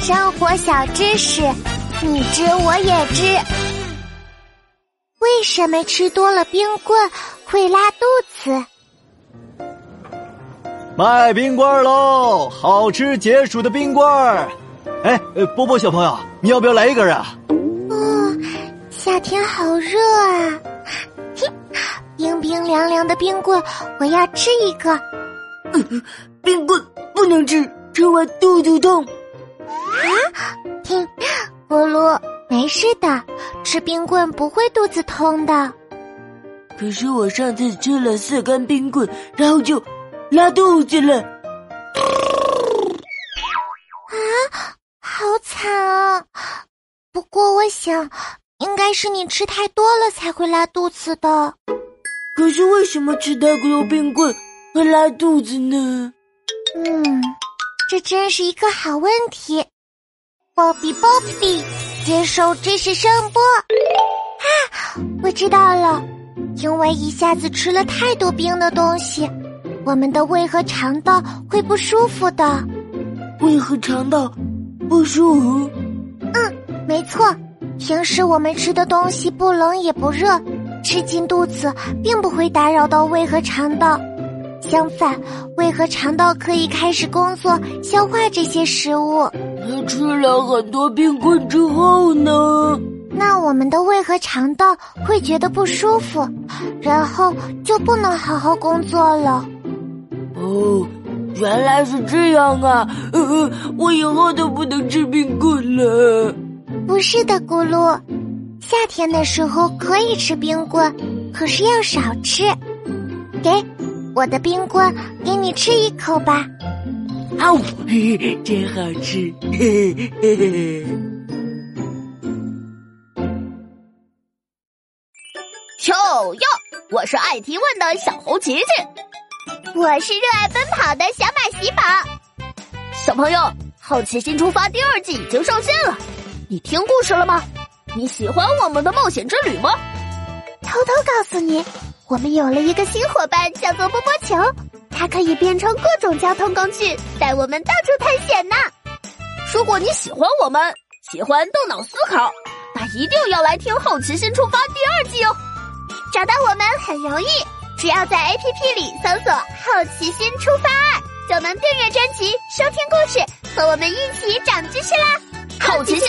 生活小知识，你知我也知。为什么吃多了冰棍会拉肚子？卖冰棍喽！好吃解暑的冰棍儿。哎，波波小朋友，你要不要来一根啊？哦，夏天好热啊！嘿，冰冰凉凉的冰棍，我要吃一个。冰棍不能吃，吃完肚子痛。啊，听，咕噜，没事的，吃冰棍不会肚子痛的。可是我上次吃了四根冰棍，然后就拉肚子了。啊，好惨啊！不过我想，应该是你吃太多了才会拉肚子的。可是为什么吃太多冰棍会拉肚子呢？嗯，这真是一个好问题。波比波比，接受知识声波。啊，我知道了，因为一下子吃了太多冰的东西，我们的胃和肠道会不舒服的。胃和肠道不舒服？嗯，没错。平时我们吃的东西不冷也不热，吃进肚子并不会打扰到胃和肠道。相反，胃和肠道可以开始工作，消化这些食物。那吃了很多冰棍之后呢？那我们的胃和肠道会觉得不舒服，然后就不能好好工作了。哦，原来是这样啊！呃，我以后都不能吃冰棍了。不是的，咕噜，夏天的时候可以吃冰棍，可是要少吃。给。我的冰棍，给你吃一口吧。啊呜，真好吃！嘿嘿嘿。哟哟，我是爱提问的小猴琪琪，我是热爱奔跑的小马喜宝。小朋友，《好奇心出发》第二季已经上线了，你听故事了吗？你喜欢我们的冒险之旅吗？偷偷告诉你。我们有了一个新伙伴，叫做波波球，它可以变成各种交通工具，带我们到处探险呢。如果你喜欢我们，喜欢动脑思考，那一定要来听《好奇心出发》第二季哦。找到我们很容易，只要在 APP 里搜索“好奇心出发二”，就能订阅专辑、收听故事，和我们一起长知识啦！《好奇心